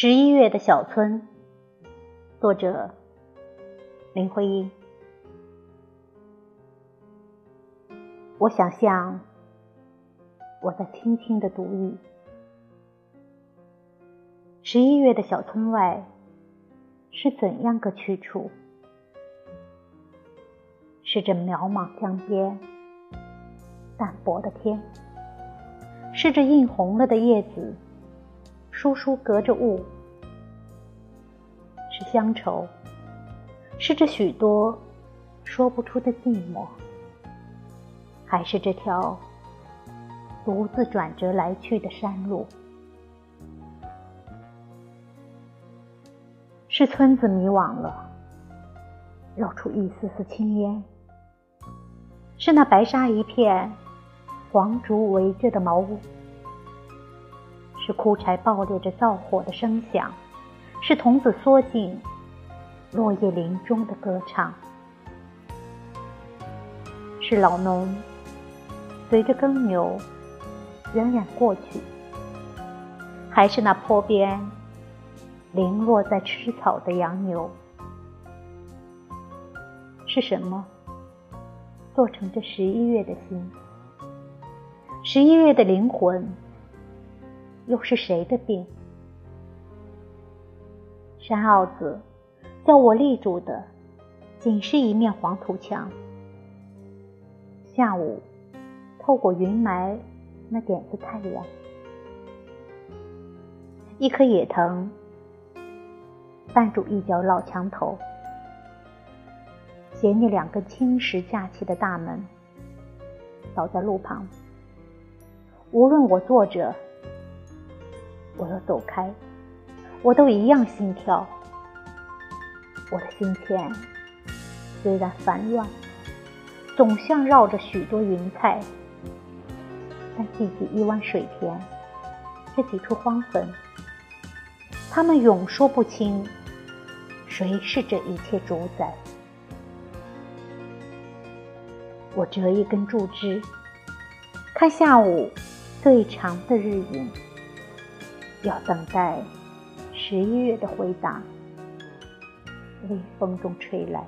十一月的小村，作者林徽因。我想象我在轻轻的读你。十一月的小村外是怎样个去处？是这渺茫江边，淡薄的天，是这映红了的叶子。疏疏隔着雾，是乡愁，是这许多说不出的寂寞，还是这条独自转折来去的山路？是村子迷惘了，绕出一丝丝青烟；是那白沙一片，黄竹围着的茅屋。是枯柴爆裂着灶火的声响，是童子缩进落叶林中的歌唱，是老农随着耕牛远远过去，还是那坡边零落在吃草的羊牛？是什么做成这十一月的心？十一月的灵魂？又是谁的病？山坳子叫我立住的，仅是一面黄土墙。下午，透过云霾那点子太阳，一棵野藤绊住一角老墙头，斜那两根青石架起的大门，倒在路旁。无论我坐着。我要走开，我都一样心跳。我的心田虽然烦乱，总像绕着许多云彩，但记起一湾水田，这几处荒坟，他们永说不清谁是这一切主宰。我折一根树枝，看下午最长的日影。要等待十一月的回答，微风中吹来。